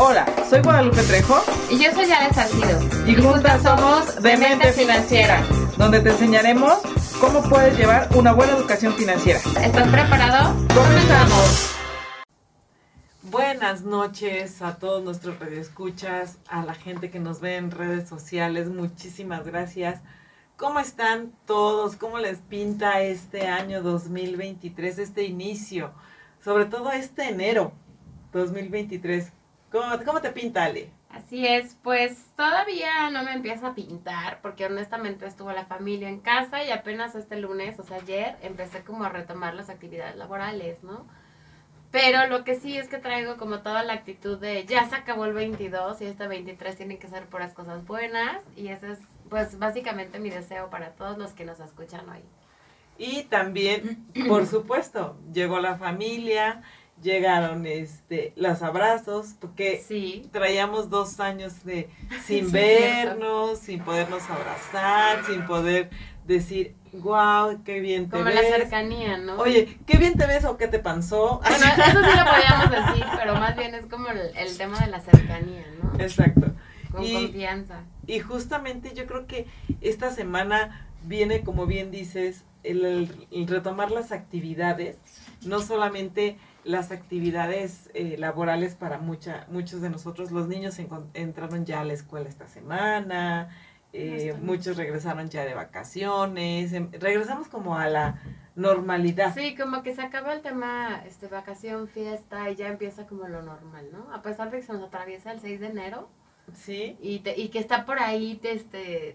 Hola, soy Guadalupe Trejo Y yo soy Ale Salcido. y juntas somos Demente Financiera, donde te enseñaremos cómo puedes llevar una buena educación financiera. ¿Estás preparado? ¡Comenzamos! Buenas noches a todos nuestros radioescuchas, a la gente que nos ve en redes sociales, muchísimas gracias. ¿Cómo están todos? ¿Cómo les pinta este año 2023, este inicio? Sobre todo este enero 2023. ¿Cómo, cómo te pinta, Ale? Así es, pues todavía no me empieza a pintar porque honestamente estuvo la familia en casa y apenas este lunes, o sea, ayer, empecé como a retomar las actividades laborales, ¿no? Pero lo que sí es que traigo como toda la actitud de ya se acabó el 22 y este 23 tiene que ser puras cosas buenas y ese es pues básicamente mi deseo para todos los que nos escuchan hoy. Y también, por supuesto, llegó la familia, llegaron este los abrazos, porque Sí, traíamos dos años de sin Sí, vernos, sin podernos abrazar, sin poder decir, wow, qué bien te como la ves. cercanía, ¿no? Oye, qué bien te ves o qué te pasó. Bueno, eso sí lo podríamos decir, pero más bien es como el, el tema de la cercanía, ¿no? Exacto. Con y- confianza. Y justamente yo creo que esta semana viene, como bien dices, el retomar las actividades, no solamente las actividades eh, laborales para mucha, muchos de nosotros. Los niños entraron ya a la escuela esta semana, eh, muchos regresaron ya de vacaciones, em- regresamos como a la normalidad. Sí, como que se acaba el tema este, vacación, fiesta y ya empieza como lo normal, ¿no? A pesar de que se nos atraviesa el 6 de enero Sí, y, te- y que está por ahí te, este,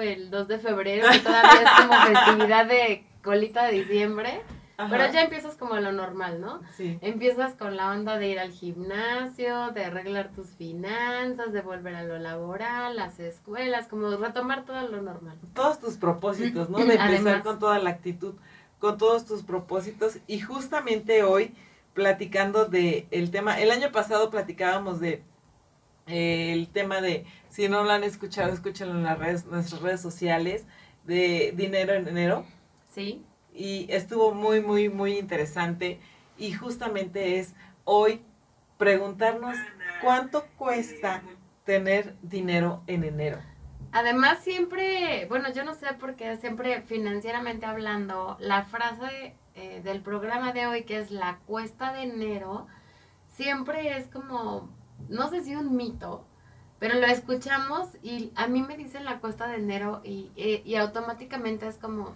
el 2 de febrero y todavía es como festividad de colita de diciembre, ajá, pero ya empiezas como lo normal, ¿no? sí. Empiezas con la onda de ir al gimnasio, de arreglar tus finanzas, de volver a lo laboral, las escuelas, como retomar todo lo normal. todos tus propósitos, ¿no? De empezar Además. con toda la actitud, con todos tus propósitos. Y justamente hoy, platicando de el tema, el año pasado platicábamos de eh, el tema de, si no lo han escuchado, escúchenlo en las redes, nuestras redes sociales, de dinero en enero. ¿Sí? Y estuvo muy, muy, muy interesante. Y justamente es hoy preguntarnos cuánto cuesta tener dinero en enero. Además, siempre, bueno, yo no sé por qué, siempre financieramente hablando, la frase eh, del programa de hoy, que es la cuesta de enero, siempre es como, no sé si un mito, pero lo escuchamos y a mí me dicen la cuesta de enero y, y- y automáticamente es como,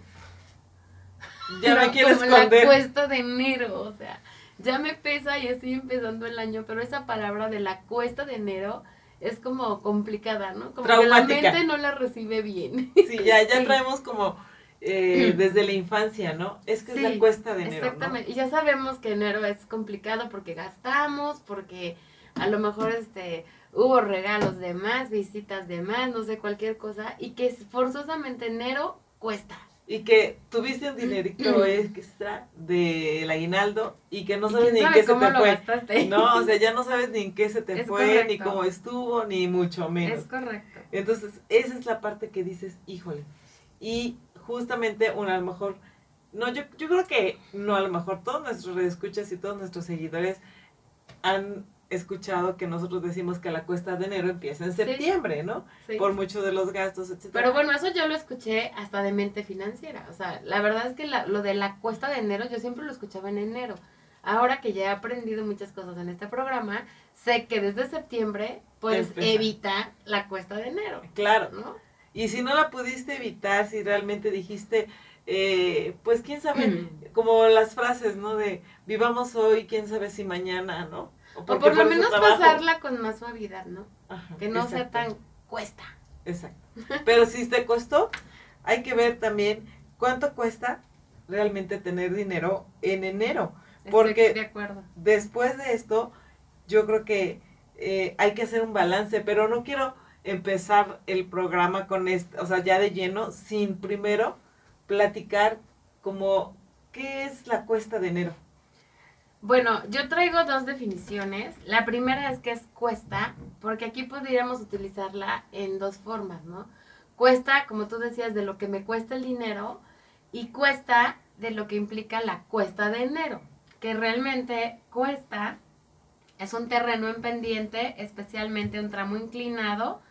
Ya me no, quiero como la esconder. cuesta de enero, o sea, ya me pesa y estoy empezando el año, pero esa palabra de la cuesta de enero es como complicada, ¿no? Como que la Traumática. mente no la recibe bien. Sí, ya, ya Sí. traemos como eh, desde la infancia, ¿no? Es que es la cuesta de enero, Exactamente. Y ya sabemos que enero es complicado porque gastamos, porque a lo mejor este hubo regalos de más, visitas de más, no sé, cualquier cosa, y que forzosamente enero cuesta. Y que tuviste un dinerito extra del aguinaldo y que no sabes ni en qué se te fue. gastaste. No, o sea, ya no sabes ni en qué se te Es fue, ni cómo estuvo, ni mucho menos. Es correcto. Entonces, esa es la parte que dices, híjole. Y justamente, una a lo mejor, no, yo, yo creo que no, a lo mejor todos nuestros redescuchas y todos nuestros seguidores han escuchado que nosotros decimos que la cuesta de enero empieza en Sí. septiembre, ¿no? Sí. Por muchos de los gastos, etcétera. Pero bueno, eso yo lo escuché hasta de mente financiera. O sea, la verdad es que la- lo de la cuesta de enero, yo siempre lo escuchaba en enero. Ahora que ya he aprendido muchas cosas en este programa, sé que desde septiembre puedes Empieza. evitar la cuesta de enero, Claro. ¿no? Y si no la pudiste evitar, si realmente dijiste, eh, pues quién sabe, Mm. como las frases, ¿no? De vivamos hoy, quién sabe si mañana, ¿no? O por lo menos pasarla con más suavidad, ¿no? Ajá, Que no sea tan cuesta. Exacto. Pero si te costó, hay que ver también cuánto cuesta realmente tener dinero en enero. Porque- Estoy de acuerdo. Después de esto, yo creo que eh, hay que hacer un balance, pero no quiero empezar el programa con esto, o sea, ya de lleno, sin primero platicar como qué es la cuesta de enero. Bueno, yo traigo dos definiciones. La primera es que es cuesta, porque aquí podríamos utilizarla en dos formas, ¿no? Cuesta, como tú decías, de lo que me cuesta el dinero y cuesta de lo que implica la cuesta de enero, que realmente cuesta Es un terreno en pendiente, especialmente un tramo inclinado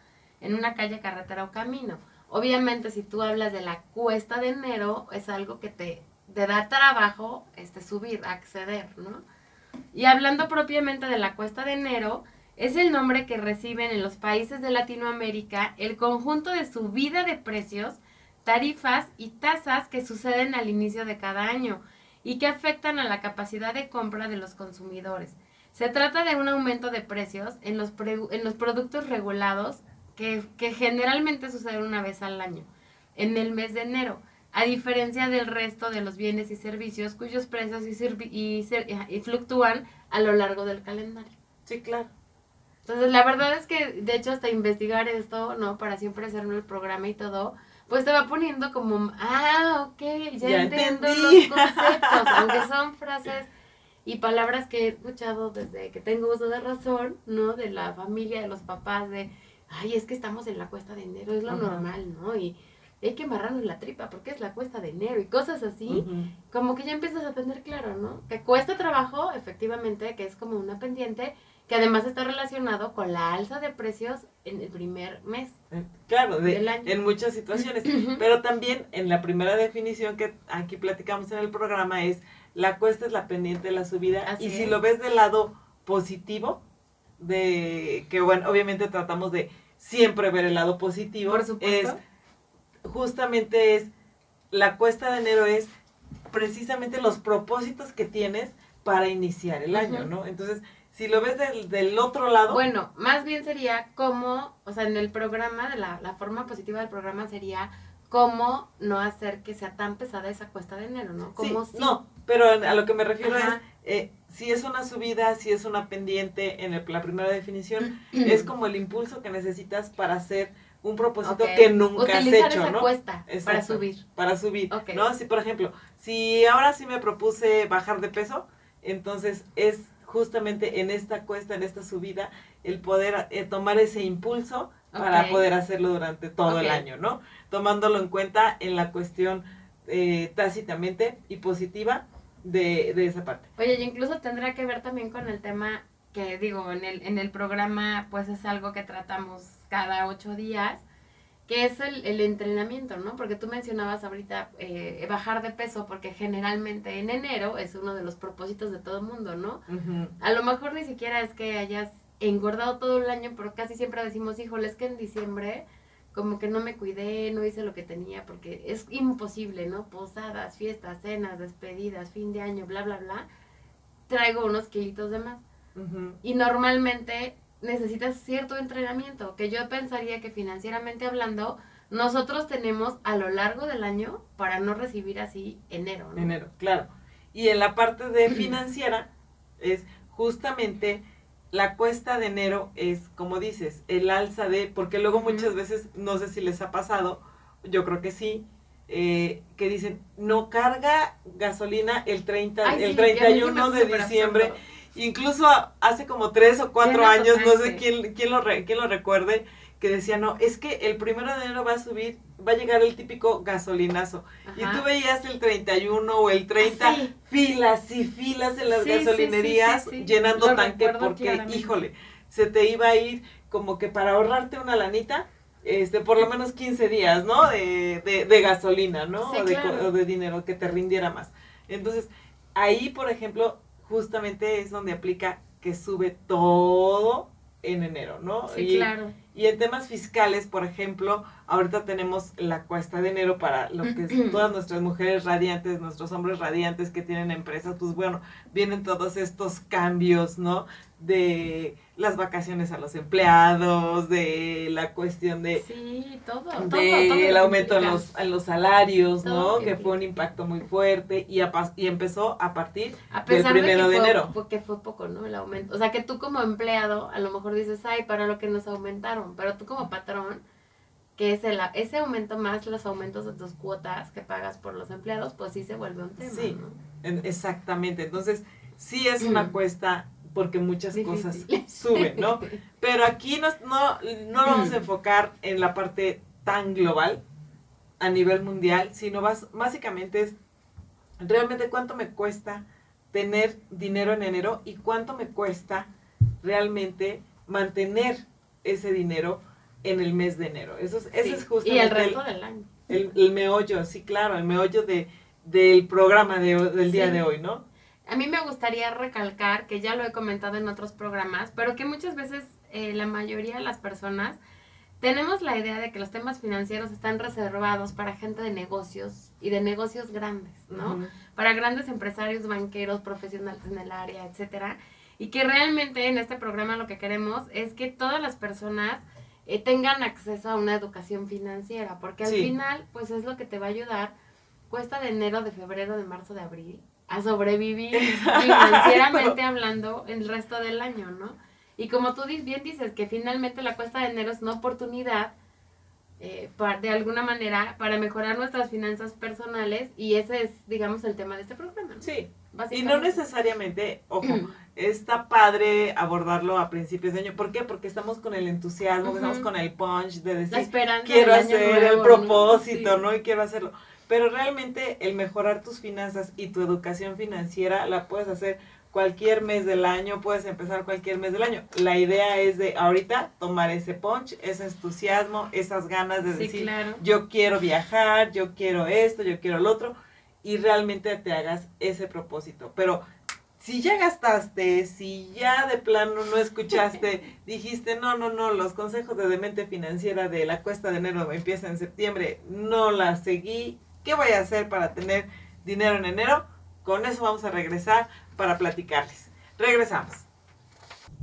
en una calle, carretera o camino. Obviamente, si tú hablas de la cuesta de enero, es algo que te, te da trabajo este, subir, acceder, ¿no? Y hablando propiamente de la cuesta de enero, es el nombre que reciben en los países de Latinoamérica el conjunto de subida de precios, tarifas y tasas que suceden al inicio de cada año y que afectan a la capacidad de compra de los consumidores. Se trata de un aumento de precios en los, en los productos regulados que, que generalmente sucede una vez al año, en el mes de enero, a diferencia del resto de los bienes y servicios cuyos precios y, y fluctúan a lo largo del calendario. Sí, claro. Entonces, la verdad es que, de hecho, hasta investigar esto, ¿no? Para siempre hacerme el programa y todo, pues te va poniendo como, ah, ok, ya, entiendo los conceptos, aunque son frases y palabras que he escuchado desde que tengo uso de razón, ¿no? De la familia, de los papás, de, ay, es que estamos en la cuesta de enero, es lo normal, ¿no? Y hay que amarrarnos la tripa porque es la cuesta de enero y cosas así, como que ya empiezas a tener claro, ¿no? Que cuesta trabajo, efectivamente, que es como una pendiente, que además está relacionado con la alza de precios en el primer mes. Eh, claro, de, en muchas situaciones, pero también en la primera definición que aquí platicamos en el programa es la cuesta es la pendiente de la subida y si lo ves del lado positivo, de que bueno, obviamente tratamos de siempre ver el lado positivo, Por supuesto. es justamente es la cuesta de enero es precisamente los propósitos que tienes para iniciar el año, ¿no? Entonces, si lo ves del, del, otro lado. Bueno, más bien sería como, o sea, en el programa, de la, la forma positiva del programa sería cómo no hacer que sea tan pesada esa cuesta de enero, ¿no? Como sí, No, pero a lo que me refiero es, eh, si es una subida, si es una pendiente, en la primera definición, es como el impulso que necesitas para hacer un propósito que nunca has hecho, esa ¿no? Cuesta para subir. Para subir, ¿no? Si, por ejemplo, si ahora sí me propuse bajar de peso, entonces es justamente en esta cuesta, en esta subida, el poder eh, tomar ese impulso para poder hacerlo durante todo el año, ¿no? Tomándolo en cuenta en la cuestión eh, tácitamente y positiva de, de, esa parte. Oye, y incluso tendrá que ver también con el tema que digo, en el, en el programa pues es algo que tratamos cada ocho días, que es el, el, entrenamiento, ¿no? Porque tú mencionabas ahorita eh, bajar de peso, porque generalmente en enero es uno de los propósitos de todo el mundo, ¿no? A lo mejor ni siquiera es que hayas engordado todo el año, pero casi siempre decimos, híjole, es que en diciembre como que no me cuidé, no hice lo que tenía, porque es imposible, ¿no? Posadas, fiestas, cenas, despedidas, fin de año, bla, bla, bla. Traigo unos kilitos de más. Y normalmente necesitas cierto entrenamiento, que yo pensaría que financieramente hablando, nosotros tenemos a lo largo del año para no recibir así enero. ¿no? Enero, claro. Y en la parte de financiera es justamente la cuesta de enero es, como dices, el alza de, porque luego muchas veces, no sé si les ha pasado, yo creo que sí, eh, que dicen, no carga gasolina el 30, el 31 de diciembre. Incluso hace como tres o cuatro años, no sé quién, quién, lo quién lo recuerde, que decía, no, es que el primero de enero va a subir, va a llegar el típico gasolinazo. Y tú veías el 31 o el 30, ah, filas y filas en las gasolinerías llenando tanque porque, híjole, se te iba a ir como que para ahorrarte una lanita, este, por lo menos 15 días, ¿no? De, de, gasolina, ¿no? o, de, o de dinero que te rindiera más. Entonces, ahí, por ejemplo, justamente es donde aplica que sube todo en enero, ¿no? Sí, y, claro. Y en temas fiscales, por ejemplo, ahorita tenemos la cuesta de enero para lo que es todas nuestras mujeres radiantes, nuestros hombres radiantes que tienen empresas, pues bueno, vienen todos estos cambios, ¿no? De las vacaciones a los empleados, de la cuestión de... Sí, todo. De el aumento en los, en los salarios, ¿no? Que fue un impacto muy fuerte y, y empezó a partir del primero de, enero. Porque fue poco, ¿no? El aumento. O sea, que tú como empleado a lo mejor dices, ay, para lo que nos aumentaron, pero tú como patrón que es el, ese aumento más los aumentos de tus cuotas que pagas por los empleados, pues sí se vuelve un tema. Sí, exactamente. Entonces, sí es una cuesta porque muchas cosas suben, ¿no? Pero aquí no, no, no lo vamos a enfocar en la parte tan global a nivel mundial, sino básicamente es realmente cuánto me cuesta tener dinero en enero y cuánto me cuesta realmente mantener ese dinero en el mes de enero. Eso es, ese Sí. es justamente Y el resto del año. el, el meollo, sí, claro, el meollo de, del programa de, del día de hoy, ¿no? A mí me gustaría recalcar, que ya lo he comentado en otros programas, pero que muchas veces eh, la mayoría de las personas tenemos la idea de que los temas financieros están reservados para gente de negocios y de negocios grandes, ¿no? Para grandes empresarios, banqueros, profesionales en el área, etcétera. Y que realmente en este programa lo que queremos es que todas las personas eh, tengan acceso a una educación financiera, porque al Sí. final, pues es lo que te va a ayudar, cuesta de enero, de febrero, de marzo, de abril, a sobrevivir financieramente hablando el resto del año, ¿no? Y como tú bien dices, que finalmente la cuesta de enero es una oportunidad, eh, pa- de alguna manera, para mejorar nuestras finanzas personales, y ese es, digamos, el tema de este programa, ¿no? Sí, y no necesariamente, ojo, está padre abordarlo a principios de año. ¿Por qué? Porque estamos con el entusiasmo, estamos con el punch de decir, quiero hacer nuevo, el ¿no? propósito, Sí. ¿no? Y quiero hacerlo. Pero realmente el mejorar tus finanzas y tu educación financiera la puedes hacer cualquier mes del año, puedes empezar cualquier mes del año. La idea es de ahorita tomar ese punch, ese entusiasmo, esas ganas de Sí, decir, claro. yo quiero viajar, yo quiero esto, yo quiero lo otro, y realmente te hagas ese propósito. Pero si ya gastaste, si ya de plano no escuchaste, dijiste, no, no, no, los consejos de demente financiera de la cuesta de enero empieza en septiembre, no la seguí, ¿qué voy a hacer para tener dinero en enero? Con eso vamos a regresar para platicarles. Regresamos.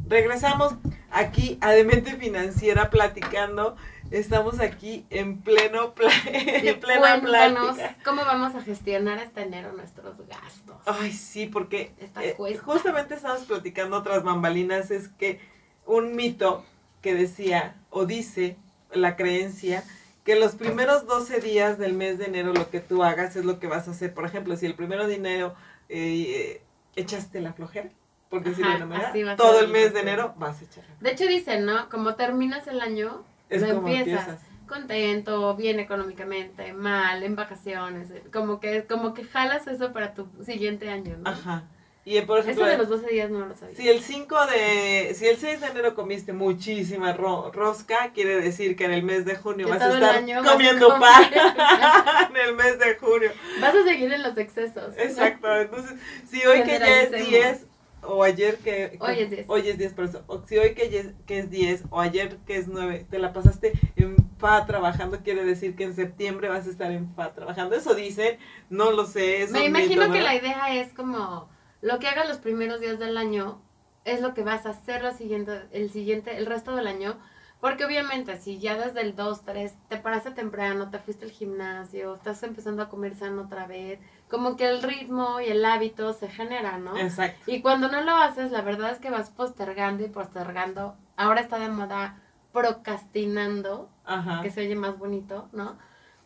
Regresamos aquí a Demente Financiera platicando. Estamos aquí en pleno pla- Sí, en plena cuéntanos plática. cómo vamos a gestionar este enero nuestros gastos. Ay, sí, porque eh, justamente estamos platicando otras bambalinas, es que un mito que decía o dice la creencia que los primeros 12 días del mes de enero lo que tú hagas es lo que vas a hacer. Por ejemplo, si el primero de enero eh, echaste la flojera, por decirlo de una manera, todo el mes de enero vas a echar. De hecho dicen, ¿no? Como terminas el año, Es lo como empiezas. empiezas. Contento, bien económicamente, mal, en vacaciones, como que, como que jalas eso para tu siguiente año, ¿no? Ajá. Y eh, por ejemplo, Eso de los 12 días no lo sabía. Si el 5 de, si el 6 de enero comiste muchísima ro- rosca, quiere decir que en el mes de junio vas a estar a comiendo comer. pan en el mes de junio. Vas a seguir en los excesos. Exacto. Entonces, si hoy que ya es Generalicemos. 10 o ayer que, que- Hoy es 10. hoy es 10 por eso, o si hoy que, ya- que es 10 o ayer que es 9, te la pasaste en FA trabajando, quiere decir que en septiembre vas a estar en FA trabajando. Eso dicen, no lo sé. Me imagino mito, que la idea es como lo que hagas los primeros días del año es lo que vas a hacer la siguiente, el siguiente, el resto del año. Porque obviamente si ya desde el 2, 3 te paraste temprano, te fuiste al gimnasio, estás empezando a comer sano otra vez, como que el ritmo y el hábito se genera, ¿no? Exacto. Y cuando no lo haces, la verdad es que vas postergando y postergando. Ahora está de moda procrastinando, Ajá. que se oye más bonito, ¿no?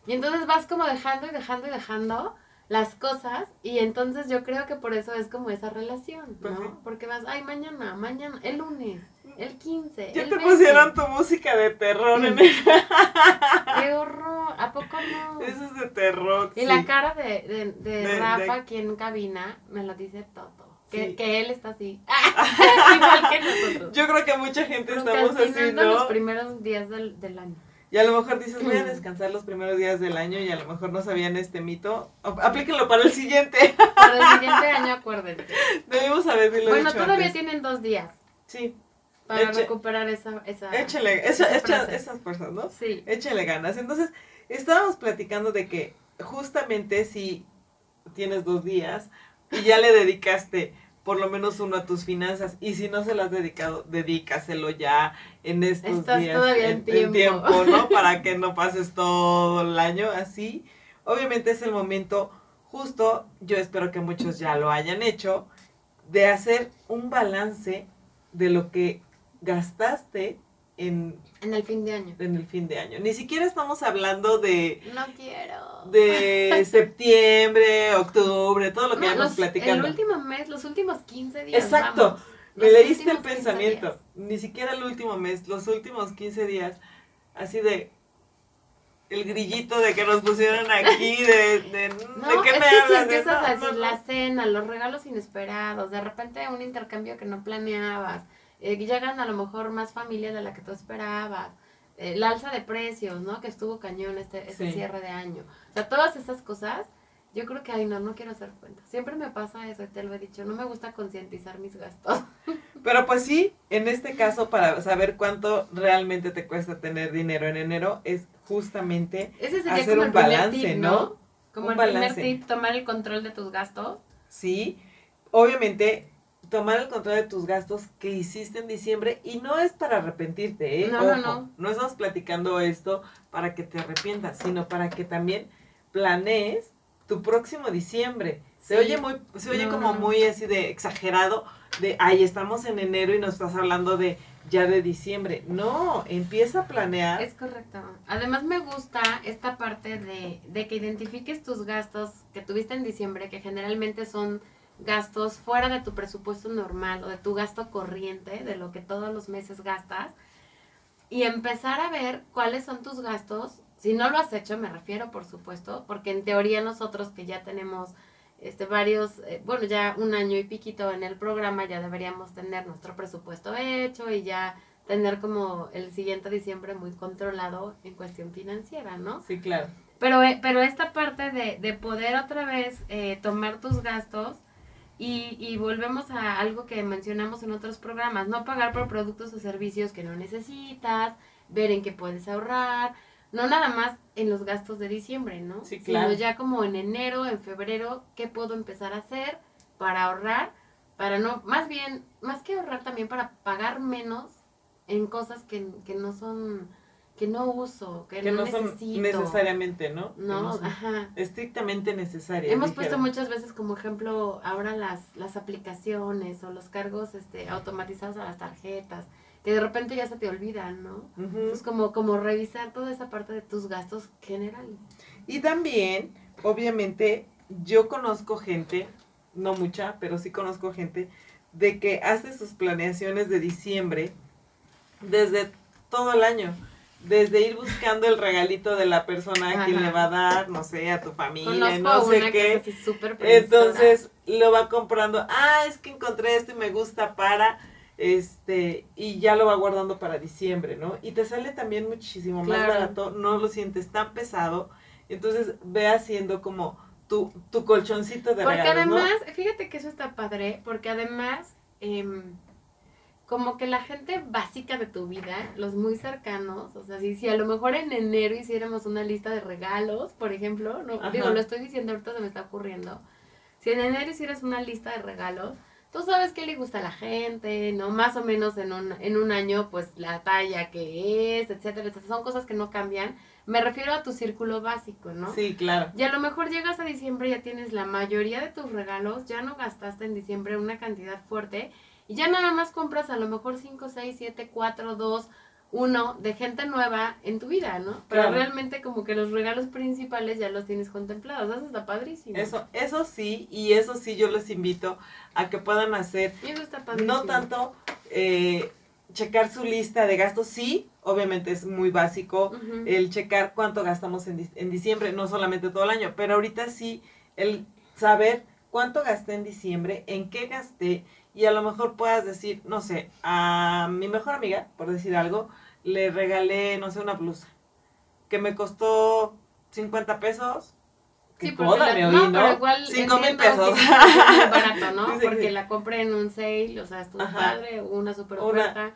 Y entonces vas como dejando y dejando y dejando las cosas y entonces yo creo que por eso es como esa relación. ¿no? Porque vas, ay, mañana, mañana, el lunes, el 15, Ya el te 20. pusieron tu música de terror en el... ¡Qué horror! ¿A poco no? Eso es de terror. Y sí. la cara de, de, de De- Rafa aquí en cabina me lo dice todo. Que, Sí. que él está así. Igual que nosotros. Yo creo que mucha gente estamos así, Procrastinando los ¿no? primeros días del, del año. Y a lo mejor dices, voy a Mm. descansar los primeros días del año y a lo mejor no sabían este mito. Ap- Aplíquenlo para el siguiente. Para el siguiente año, acuérdense. Debimos haberlo Bueno, dicho todavía antes. tienen dos días Sí, para Eche- recuperar esa, esa échale, esa- esa echa- frase. esas fuerzas, ¿no? Sí. Échale ganas. Entonces, estábamos platicando de que justamente si tienes dos días y ya le dedicaste por lo menos uno a tus finanzas y si no se lo has dedicado, dedícaselo ya en estos Estás días todavía en tiempo. ¿no? Para que no pases todo el año así. Obviamente es el momento justo, yo espero que muchos ya lo hayan hecho, de hacer un balance de lo que gastaste en En el fin de año. en el fin de año. Ni siquiera estamos hablando de, No quiero. de septiembre, octubre, todo lo que No, íbamos los- platicando. El último mes, los últimos 15 días. Exacto. vamos. Me leíste el últimos 15 pensamiento. Ni siquiera el último mes, los últimos 15 días. Así de el grillito de que nos pusieron aquí, de, de, No, ¿de qué es me que si hablas? De- empiezas no, a decir la cena, los regalos inesperados, de repente un intercambio que no planeabas, eh, llegan a lo mejor más familias de la que tú esperabas, eh, la alza de precios, ¿no? Que estuvo cañón este, este Sí. cierre de año. O sea, todas esas cosas, yo creo que, ay, no, no quiero hacer cuenta. Siempre me pasa eso, te lo he dicho, no me gusta concientizar mis gastos. Pero pues sí, en este caso, para saber cuánto realmente te cuesta tener dinero en enero, es justamente Ese sería Hacer como un el primer balance, tip, ¿no? ¿no? Como Un el primer balance. tip, tomar el control de tus gastos. Sí, obviamente tomar el control de tus gastos que hiciste en diciembre y no es para arrepentirte, ¿eh? No, no, Ojo, no. estamos platicando esto para que te arrepientas, sino para que también planees tu próximo diciembre. Se Sí. oye muy, se oye No, como no, no. muy así de exagerado, de ay, estamos en enero y nos estás hablando de ya de diciembre. No, empieza a planear. Es correcto. Además me gusta esta parte de, de que identifiques tus gastos que tuviste en diciembre, que generalmente son gastos fuera de tu presupuesto normal o de tu gasto corriente, de lo que todos los meses gastas, y empezar a ver cuáles son tus gastos. Si no lo has hecho, me refiero, por supuesto, porque en teoría nosotros que ya tenemos este varios, eh, bueno, ya un año y piquito en el programa, ya deberíamos tener nuestro presupuesto hecho y ya tener como el siguiente diciembre muy controlado en cuestión financiera, ¿no? Sí, claro. Pero, eh, pero esta parte de, de poder otra vez eh, tomar tus gastos y, y volvemos a algo que mencionamos en otros programas, no pagar por productos o servicios que no necesitas, ver en qué puedes ahorrar, no nada más en los gastos de diciembre, ¿no? Sí, claro. Sino ya como en enero, en febrero, ¿qué puedo empezar a hacer para ahorrar? Para no, más bien, más que ahorrar también para pagar menos en cosas que, que no son, que no uso, que, Que no, no son necesito. necesariamente, ¿no? No, ajá. estrictamente necesarias. Hemos puesto muchas veces como ejemplo ahora las, las aplicaciones o los cargos este, automatizados a las tarjetas, que de repente ya se te olvidan, ¿no? Ujú. Es como, como revisar toda esa parte de tus gastos generales. Y también, obviamente, yo conozco gente, no mucha, pero sí conozco gente, de que hace sus planeaciones de diciembre desde todo el año. Desde ir buscando el regalito de la persona a quien le va a dar, no sé, a tu familia, Conozco no sé una que qué. previsora. Entonces lo va comprando. Ah, es que encontré esto y me gusta para este y ya lo va guardando para diciembre, ¿no? Y te sale también muchísimo más barato, no lo sientes tan pesado. Entonces ve haciendo como tu, tu colchoncito de Porque regalos, ¿no? además, fíjate que eso está padre, porque además, em, como que la gente básica de tu vida, los muy cercanos, o sea, si, si a lo mejor en enero hiciéramos una lista de regalos, por ejemplo, no, Ajá. digo, lo estoy diciendo ahorita se me está ocurriendo, si en enero hicieras una lista de regalos, tú sabes qué le gusta a la gente, ¿no? Más o menos en un, en un año, pues la talla que es, etcétera, etcétera, son cosas que no cambian. Me refiero a tu círculo básico, ¿no? Sí, claro. Y a lo mejor llegas a diciembre ya tienes la mayoría de tus regalos, ya no gastaste en diciembre una cantidad fuerte y ya nada más compras a lo mejor 5, 6, 7, 4, 2, 1 de gente nueva en tu vida, ¿no? Pero Claro. realmente como que los regalos principales ya los tienes contemplados, eso está padrísimo. Eso, eso sí, y eso sí yo les invito a que puedan hacer Y eso está padrísimo. no tanto eh, checar su lista de gastos, sí, obviamente es muy básico el checar cuánto gastamos en, en diciembre, no solamente todo el año, pero ahorita sí el saber cuánto gasté en diciembre, en qué gasté, y a lo mejor puedas decir, no sé, a mi mejor amiga, por decir algo, le regalé, no sé, una blusa, que me costó 50 pesos. Sí, Que porque la- oí, no, pero igual 5 mil pesos. que es muy barato, ¿no? Sí, sí, Porque sí. la compré en un sale, o sea, estuvo Ajá. padre, una super oferta.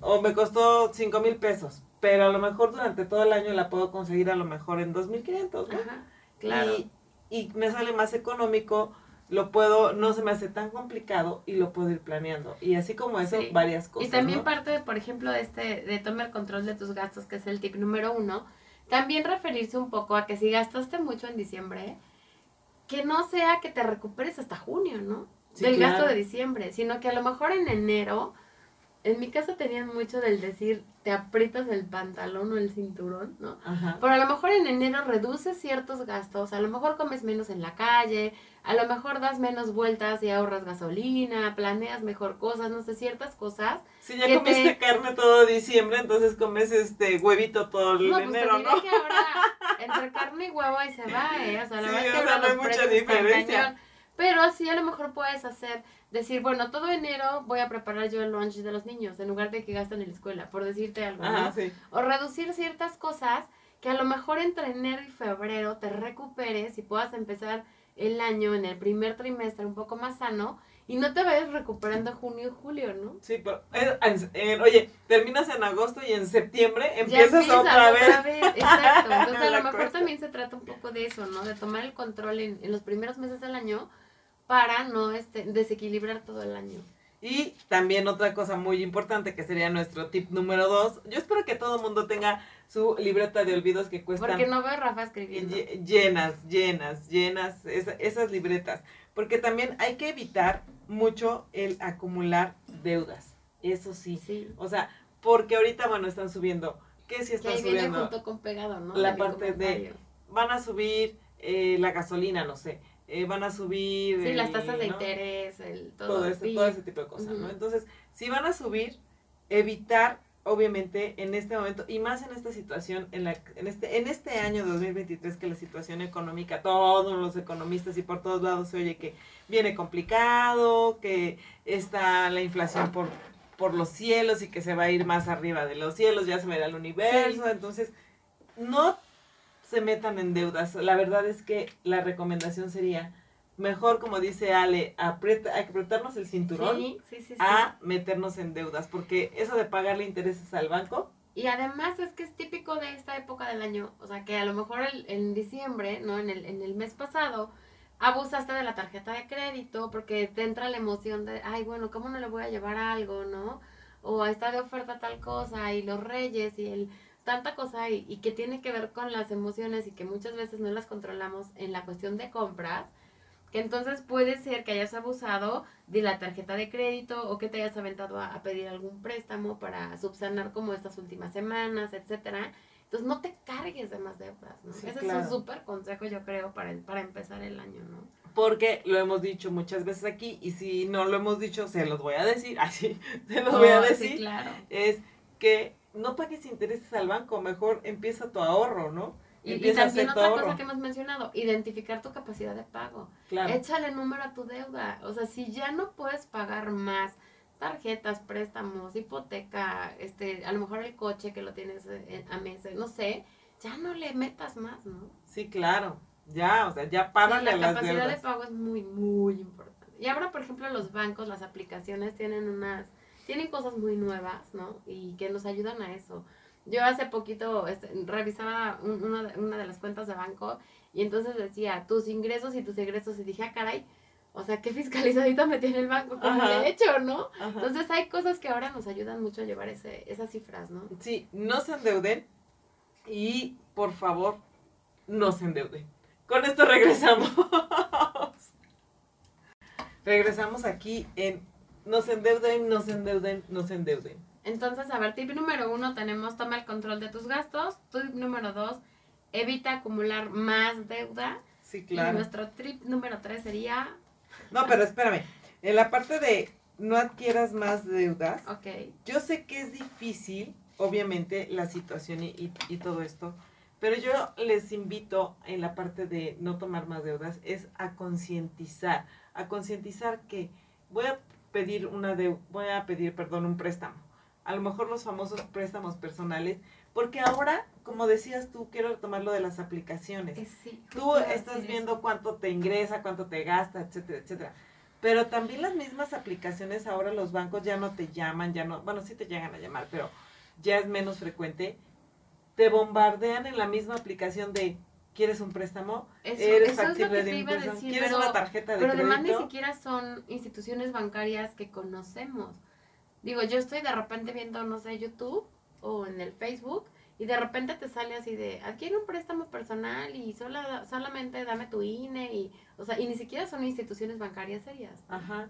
o me costó 5 mil pesos, pero a lo mejor durante todo el año la puedo conseguir a lo mejor en 2.500, ¿no? Ajá, claro. Y, y me sale más económico, lo puedo, no se me hace tan complicado y lo puedo ir planeando. Y así como eso, Sí. varias cosas. Y también ¿no? parte, por ejemplo, de este, de tomar control de tus gastos, que es el tip número uno, también referirse un poco a que si gastaste mucho en diciembre, que no sea que te recuperes hasta junio, ¿no? Sí, del claro. gasto de diciembre, sino que a lo mejor en enero, en mi caso tenían mucho del decir, te aprietas el pantalón o el cinturón, ¿no? Ajá. Pero a lo mejor en enero reduces ciertos gastos, a lo mejor comes menos en la calle, a lo mejor das menos vueltas y ahorras gasolina, planeas mejor cosas, no sé, ciertas cosas. Si ya comiste te- carne todo diciembre, entonces comes este huevito todo el No, pues te enero, diré ¿no? que ahora entre carne y huevo ahí se va, ¿eh? O sea, la Sí, verdad o sea, no hay mucha diferencia. Pero así a lo mejor puedes hacer, decir, bueno, todo enero voy a preparar yo el lunch de los niños, en lugar de que gasten en la escuela, por decirte algo, ¿no? Ajá, sí. O reducir ciertas cosas que a lo mejor entre enero y febrero te recuperes y puedas empezar el año en el primer trimestre un poco más sano y no te vayas recuperando junio y julio, ¿no? Sí, pero, en- en- oye, terminas en agosto y en septiembre Ya empiezas, otra vez. Exacto. Entonces a lo mejor cuesta. también se trata un poco de eso, ¿no? De tomar el control en, en los primeros meses del año para no este, desequilibrar todo el año. Y también otra cosa muy importante que sería nuestro tip número dos. Yo espero que todo el mundo tenga su libreta de olvidos que cuestan Porque no veo a Rafa escribiendo. lle- llenas, llenas, llenas, esa- esas libretas. Porque también hay que evitar mucho el acumular deudas. Eso sí. Sí. O sea, porque ahorita, bueno, están subiendo. ¿Qué Que están ahí viene subiendo? junto con pegado, ¿no? La mi parte de-. Van a subir eh, la gasolina, no sé. Eh, van a subir. Sí, las eh, tasas de ¿no? interés, el todo. todo, sí. todo ese tipo de cosas, Ujú. ¿no? Entonces, si van a subir, evitar, obviamente, en este momento, y más en esta situación, en, la, en, este, en este año 2023, que la situación económica, todos los economistas y por todos lados se oye que viene complicado, que está la inflación por, por los cielos y que se va a ir más arriba de los cielos, ya se verá el universo, entonces, no se metan en deudas. La verdad es que la recomendación sería, mejor como dice Ale, aprieta, apretarnos el cinturón Sí, sí, sí, sí. a meternos en deudas, porque eso de pagarle intereses al banco, Y además es que es típico de esta época del año, o sea que a lo mejor el- en diciembre, ¿no? En el, en el mes pasado, abusaste de la tarjeta de crédito porque te entra la emoción de, ay, bueno, ¿cómo no le voy a llevar algo, no? O está de oferta tal cosa y los reyes y el tanta cosa y, y que tiene que ver con las emociones y que muchas veces no las controlamos en la cuestión de compras, que entonces puede ser que hayas abusado de la tarjeta de crédito o que te hayas aventado a, a pedir algún préstamo para subsanar como estas últimas semanas, etcétera. Entonces no te cargues de más deudas, ¿no? Sí, Ese es claro. un súper consejo yo creo para, para empezar el año, ¿no? porque lo hemos dicho muchas veces aquí, y si no lo hemos dicho, se los voy a decir, así, se los voy a Oh, sí, decir, claro. es que no pagues intereses al banco, mejor empieza tu ahorro, ¿no? Y, y Empieza a también otra cosa que hemos mencionado, identificar tu capacidad de pago. Claro. Échale número a tu deuda. O sea, si ya no puedes pagar más tarjetas, préstamos, hipoteca, este, a lo mejor el coche que lo tienes eh, a meses, no sé, ya no le metas más, ¿no? Sí, claro. Ya, o sea, ya Sí, párale la a las capacidad de pago es muy, muy importante. Y ahora, por ejemplo, los bancos, las aplicaciones tienen unas, tienen cosas muy nuevas, ¿no? Y que nos ayudan a eso. Yo hace poquito este, revisaba un- una, de- una de las cuentas de banco y entonces decía tus ingresos y tus egresos y dije, ah, caray, o sea, qué fiscalizadita me tiene el banco, como Ajá. he hecho, ¿no? Ajá. Entonces hay cosas que ahora nos ayudan mucho a llevar ese, esas cifras, ¿no? Sí, no se endeuden y por favor, no se endeuden. Con esto regresamos. regresamos aquí en no se endeuden, no se endeuden, no se endeuden. Entonces, a ver, tip número uno, tenemos toma el control de tus gastos. Tip número dos, evita acumular más deuda. Sí, Y claro. nuestro tip número tres sería, No, pero espérame. En la parte de no adquieras más deudas, ok, yo sé que es difícil, obviamente, la situación y, y- y todo esto, pero yo les invito en la parte de no tomar más deudas, es a concientizar, a concientizar que voy a pedir una deu- voy a pedir, perdón, un préstamo. A lo mejor los famosos préstamos personales, porque ahora, como decías tú, quiero tomar lo de las aplicaciones. es sí. Tú estás viendo cuánto te ingresa, cuánto te gasta, etcétera, etcétera. Pero también las mismas aplicaciones ahora los bancos ya no te llaman, ya no, bueno, sí te llegan a llamar, pero ya es menos frecuente. Te bombardean en la misma aplicación de ¿quieres un préstamo? Eso, ¿Eres eso es lo que te iba a decir, ¿Quieres pero, una tarjeta de pero además ni siquiera son instituciones bancarias que conocemos. Digo, yo estoy de repente viendo, no sé, YouTube o en el Facebook y de repente te sale así de, adquiere un préstamo personal y sola, solamente dame tu INE y, o sea, y ni siquiera son instituciones bancarias serias. Ajá.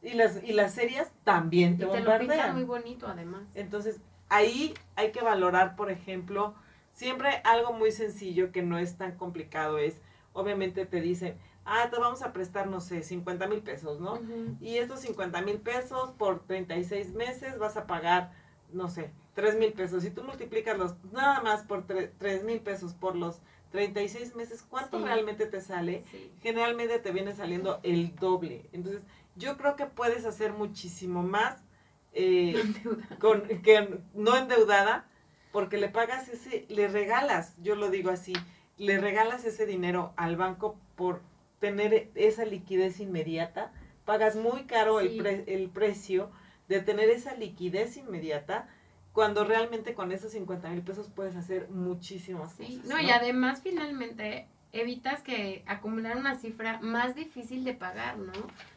Y las, y las series también Y te te lo pintan bombardean. muy bonito además. Entonces, ahí hay que valorar, por ejemplo, siempre algo muy sencillo que no es tan complicado es, obviamente te dicen, ah, te vamos a prestar, no sé, 50 mil pesos, ¿no? Y estos 50 mil pesos por 36 meses vas a pagar, no sé, 3 mil pesos. Si tú multiplicas los, nada más por 3 mil pesos por los 36 meses, ¿cuánto Sí. realmente te sale? Sí. Generalmente te viene saliendo el doble. Entonces, yo creo que puedes hacer muchísimo más eh, con, que no endeudada, porque le pagas ese, le regalas, yo lo digo así, le regalas ese dinero al banco por tener esa liquidez inmediata, pagas muy caro el, pre- el precio de tener esa liquidez inmediata, cuando realmente con esos 50 mil pesos puedes hacer muchísimas Sí, cosas. no, y además finalmente evitas que acumular una cifra más difícil de pagar, ¿no?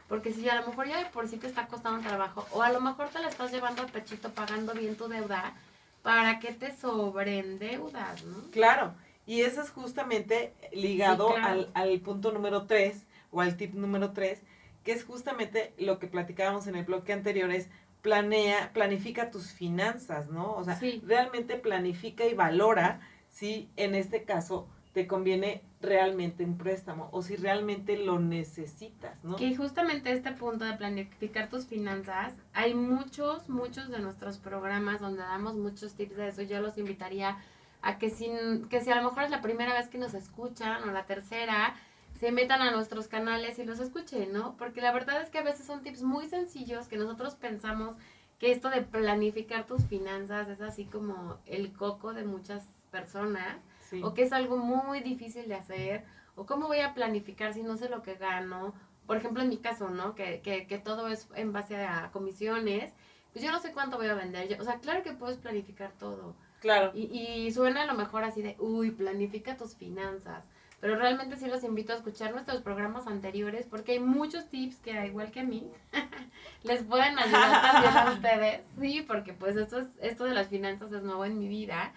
Porque si a lo mejor ya de por sí te está costando un trabajo, o a lo mejor te la estás llevando a pechito pagando bien tu deuda, ¿para qué te sobreendeudas, no? Claro, y eso es justamente ligado Sí, claro. al, al punto número 3 o al tip número 3, que es justamente lo que platicábamos en el bloque anterior, es planea, planifica tus finanzas, ¿no? O sea, Sí. realmente planifica y valora si en este caso te conviene realmente un préstamo o si realmente lo necesitas, ¿no? Que justamente este punto de planificar tus finanzas, hay muchos, muchos de nuestros programas donde damos muchos tips de eso. Yo los invitaría a que, sin, que si a lo mejor es la primera vez que nos escuchan o la tercera, se metan a nuestros canales y los escuchen, ¿no? Porque la verdad es que a veces son tips muy sencillos que nosotros pensamos que esto de planificar tus finanzas es así como el coco de muchas personas Sí. o que es algo muy difícil de hacer, o cómo voy a planificar si no sé lo que gano. Por ejemplo, en mi caso, ¿no? Que, que, que todo es en base a comisiones, pues yo no sé cuánto voy a vender. Yo- o sea, claro que puedes planificar todo. Claro. Y, y suena a lo mejor así de, uy, planifica tus finanzas. Pero realmente sí los invito a escuchar nuestros programas anteriores porque hay muchos tips que, al igual que a mí, les pueden ayudar también a ustedes. Sí, porque pues esto, es, esto de las finanzas es nuevo en mi vida,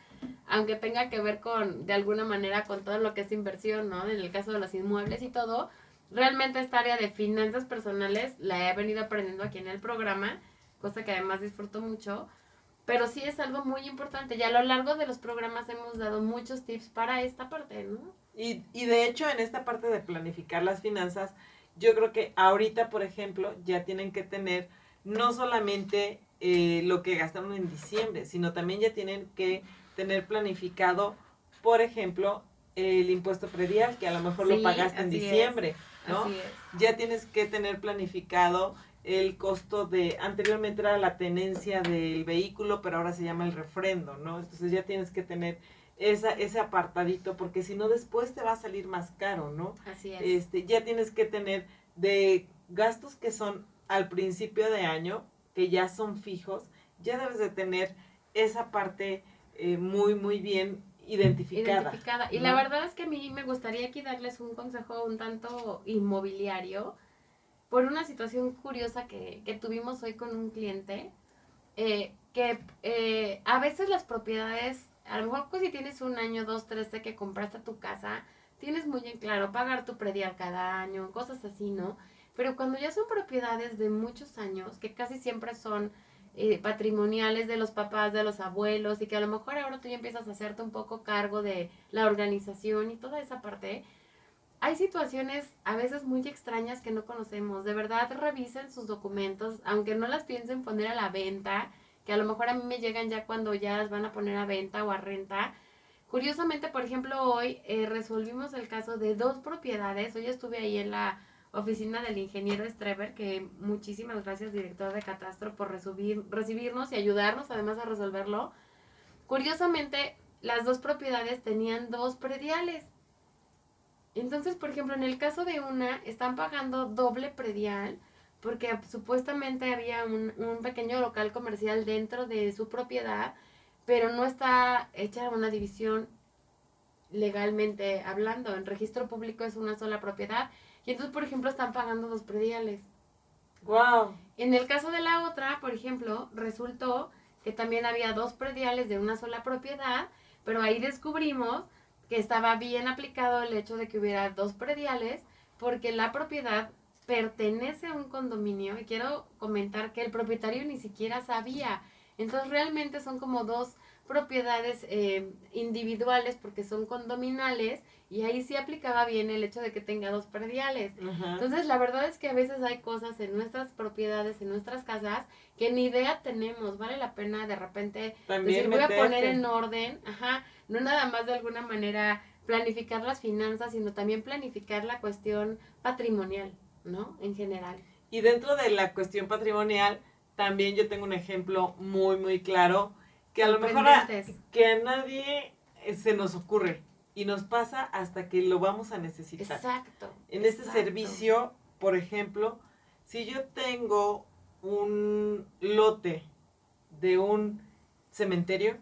aunque tenga que ver con, de alguna manera, con todo lo que es inversión, ¿no? En el caso de los inmuebles y todo, realmente esta área de finanzas personales la he venido aprendiendo aquí en el programa, cosa que además disfruto mucho. Pero sí es algo muy importante. Y a lo largo de los programas hemos dado muchos tips para esta parte, ¿no? Y, y de hecho, en esta parte de planificar las finanzas, yo creo que ahorita, por ejemplo, ya tienen que tener no solamente eh, lo que gastaron en diciembre, sino también ya tienen que tener planificado, por ejemplo, el impuesto predial, que a lo mejor lo pagaste en así es. diciembre, ¿no? Así es. Ya tienes que tener planificado el costo de, anteriormente era la tenencia del vehículo, pero ahora se llama el refrendo, ¿no? Entonces ya tienes que tener esa, ese apartadito, porque si no después te va a salir más caro, ¿no? Así es. Este, ya tienes que tener de gastos que son al principio de año, que ya son fijos, ya debes de tener esa parte eh, muy, muy bien identificada. identificada. Y ¿no? la verdad es que a mí me gustaría aquí darles un consejo un tanto inmobiliario por una situación curiosa que, que tuvimos hoy con un cliente, eh, que eh, a veces las propiedades, a lo mejor pues si tienes un año, dos, tres de que compraste tu casa, tienes muy en claro pagar tu predial cada año, cosas así, ¿no? Pero cuando ya son propiedades de muchos años, que casi siempre son eh, patrimoniales de los papás, de los abuelos, y que a lo mejor ahora tú ya empiezas a hacerte un poco cargo de la organización y toda esa parte, hay situaciones a veces muy extrañas que no conocemos. De verdad, revisen sus documentos, aunque no las piensen poner a la venta, que a lo mejor a mí me llegan ya cuando ya las van a poner a venta o a renta. Curiosamente, por ejemplo, hoy eh, resolvimos el caso de dos propiedades. Hoy estuve ahí en la oficina del ingeniero Streber, que muchísimas gracias, director de Catastro, por recibir, recibirnos y ayudarnos además a resolverlo. Curiosamente, las dos propiedades tenían dos prediales. Entonces, por ejemplo, en el caso de una, están pagando doble predial porque supuestamente había un, un pequeño local comercial dentro de su propiedad, pero no está hecha una división legalmente hablando. En registro público es una sola propiedad. Y entonces, por ejemplo, están pagando dos prediales. Wow. En el caso de la otra, por ejemplo, resultó que también había dos prediales de una sola propiedad, pero ahí descubrimos que estaba bien aplicado el hecho de que hubiera dos prediales, porque la propiedad pertenece a un condominio y quiero comentar que el propietario ni siquiera sabía. Entonces realmente son como dos propiedades eh, individuales porque son condominales y ahí sí aplicaba bien el hecho de que tenga dos prediales. Ajá. Entonces, la verdad es que a veces hay cosas en nuestras propiedades, en nuestras casas, que ni idea tenemos. Vale la pena de repente También decir, voy a poner en orden, ajá, no nada más de alguna manera planificar las finanzas, sino también planificar la cuestión patrimonial, ¿no? En general. Y dentro de la cuestión patrimonial, también yo tengo un ejemplo muy, muy claro, que a lo mejor a, que a nadie eh, se nos ocurre y nos pasa hasta que lo vamos a necesitar. Exacto. En este servicio, por ejemplo, si yo tengo un lote de un cementerio,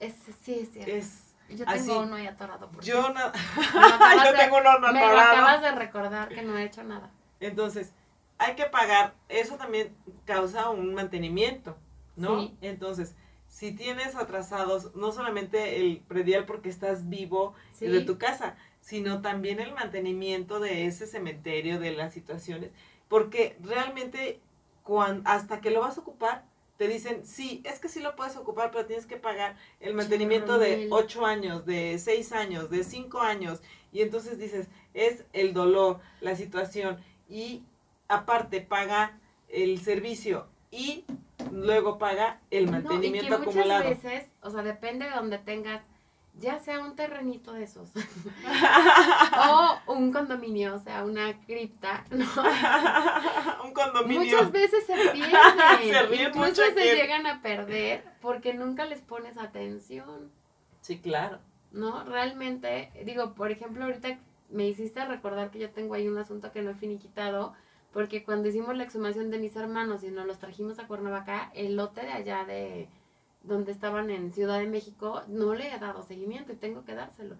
es, sí, es cierto. Es yo tengo uno ahí atorado. Por yo, no, yo tengo uno atorado. Me lo acabas de recordar que no he hecho nada. Entonces, hay que pagar, eso también causa un mantenimiento, ¿no? Entonces, si tienes atrasados no solamente el predial porque estás vivo de tu casa, sino también el mantenimiento de ese cementerio, de las situaciones, porque realmente cuando, hasta que lo vas a ocupar, te dicen, sí, es que sí lo puedes ocupar, pero tienes que pagar el mantenimiento de ocho años, de seis años, de cinco años. Y entonces dices, es el dolor, la situación. Y aparte paga el servicio y luego paga el mantenimiento no, y que acumulado. Muchas veces, o sea, depende de donde tengas, ya sea un terrenito de esos, o un condominio, o sea, una cripta, ¿no? un condominio. Muchas veces se pierden, se incluso se llegan a perder porque nunca les pones atención. Sí, claro. ¿No? Realmente, digo, por ejemplo, ahorita me hiciste recordar que yo tengo ahí un asunto que no he finiquitado, porque cuando hicimos la exhumación de mis hermanos y nos los trajimos a Cuernavaca, el lote de allá de donde estaban en Ciudad de México, no le he dado seguimiento y tengo que dárselo.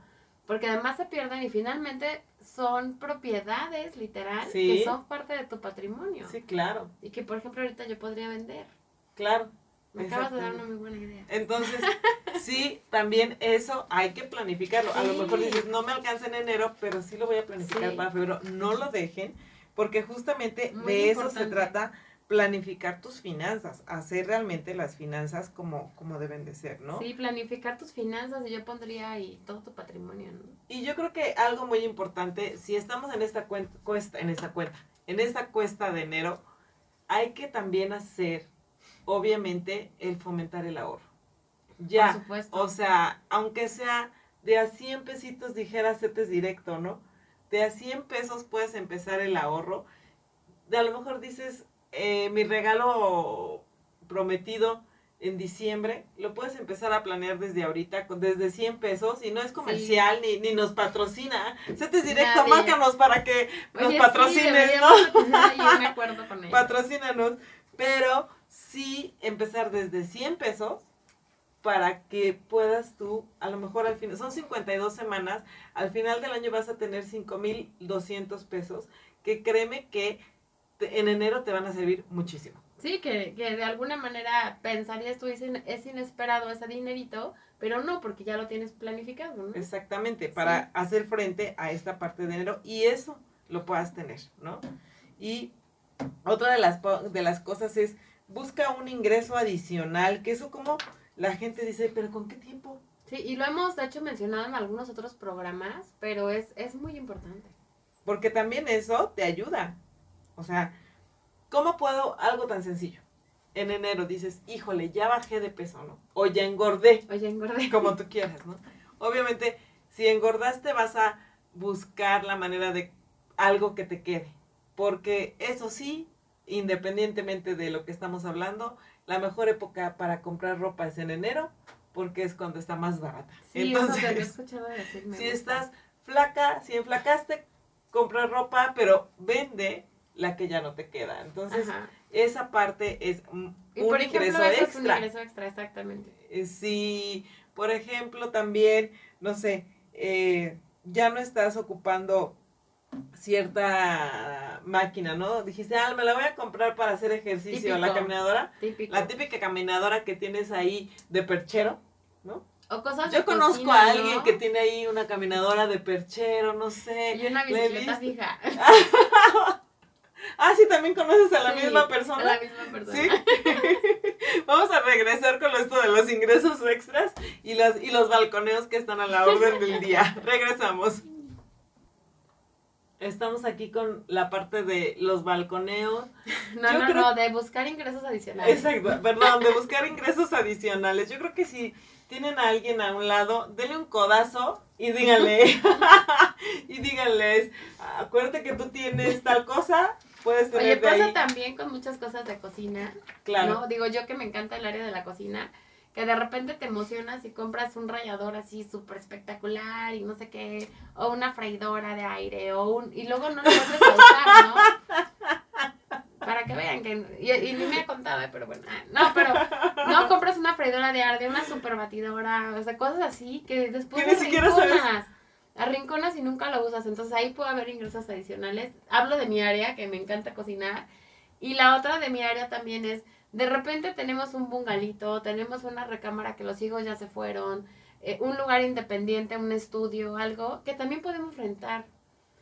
Porque además se pierden y finalmente son propiedades, literal, que son parte de tu patrimonio. Sí, claro. Y que, por ejemplo, ahorita yo podría vender. Claro. Me acabas de dar una muy buena idea. Entonces, sí, también eso hay que planificarlo. A lo mejor dices, no me alcanza en enero, pero sí lo voy a planificar para febrero. No lo dejen porque justamente de eso se trata planificar tus finanzas, hacer realmente las finanzas como, como deben de ser, ¿no? Sí, planificar tus finanzas y yo pondría ahí todo tu patrimonio, ¿no? Y yo creo que algo muy importante, si estamos en esta cuesta, en esta cuenta, en esta cuesta de enero, hay que también hacer, obviamente, el fomentar el ahorro. Ya, Por supuesto. o sea, aunque sea de a 100 pesitos dijeras, es directo, ¿no? De a 100 pesos puedes empezar el ahorro. De a lo mejor dices, eh, mi regalo prometido en diciembre, lo puedes empezar a planear desde ahorita, desde 100 pesos, y no es comercial, ni, ni nos patrocina. Setes directo, márcanos para que nos patrocines, ¿no? Yo me acuerdo con Patrocínanos. Pero sí empezar desde 100 pesos para que puedas tú, a lo mejor al final, son 52 semanas, al final del año vas a tener 5,200 pesos, que créeme que en enero te van a servir muchísimo. Sí, que, que de alguna manera pensarías tú, es, es inesperado ese dinerito, pero no, porque ya lo tienes planificado, ¿no? Exactamente, para hacer frente a esta parte de enero y eso lo puedas tener, ¿no? Y otra de las, de las cosas es, busca un ingreso adicional, que eso como la gente dice, pero ¿con qué tiempo? Sí, y lo hemos de hecho mencionado en algunos otros programas, pero es, es muy importante. Porque también eso te ayuda. O sea, ¿cómo puedo algo tan sencillo? En enero dices, híjole, ya bajé de peso, ¿no? O ya engordé. O ya engordé. Como tú quieras, ¿no? Obviamente, si engordaste vas a buscar la manera de algo que te quede. Porque eso sí, independientemente de lo que estamos hablando, la mejor época para comprar ropa es en enero porque es cuando está más barata. Sí, Entonces, si estás flaca, si enflacaste, compra ropa, pero vende la que ya no te queda. Entonces, esa parte es un, ingreso extra. Es un ingreso extra, exactamente. Eh, si, por ejemplo, también, no sé, eh, ya no estás ocupando cierta máquina, ¿no? Dijiste, ah, me la voy a comprar para hacer ejercicio, la caminadora. La típica caminadora que tienes ahí de perchero, ¿no? O cosas Yo conozco a alguien que tiene ahí una caminadora de perchero, no sé. Y una bicicleta fija. ah, sí, también conoces a la misma persona. A la misma persona. ¿Sí? Vamos a regresar con esto de los ingresos extras y, las, y los balconeos que están a la orden del día. Regresamos. Estamos aquí con la parte de los balconeos. No, no, no, de buscar ingresos adicionales. Exacto, perdón, de buscar ingresos adicionales. Yo creo que si tienen a alguien a un lado, denle un codazo y díganle, y díganles, acuérdate que tú tienes tal cosa, puedes tener Oye, pasa también con muchas cosas de cocina. Claro. ¿no? Digo yo que me encanta el área de la cocina, que de repente te emocionas y compras un rallador así súper espectacular y no sé qué, o una freidora de aire, o un, y luego no lo vuelves a usar, ¿no? Para que vean que, y, y ni me ha contado, ¿eh? pero bueno, ah, no, pero no compras una freidora de aire, una super batidora, o sea, cosas así que después Que ni siquiera sabes. arrinconas, arrinconas y nunca lo usas, entonces ahí puede haber ingresos adicionales. Hablo de mi área, que me encanta cocinar, y la otra de mi área también es, de repente tenemos un bungalito, tenemos una recámara que los hijos ya se fueron, eh, un lugar independiente, un estudio, algo que también podemos rentar.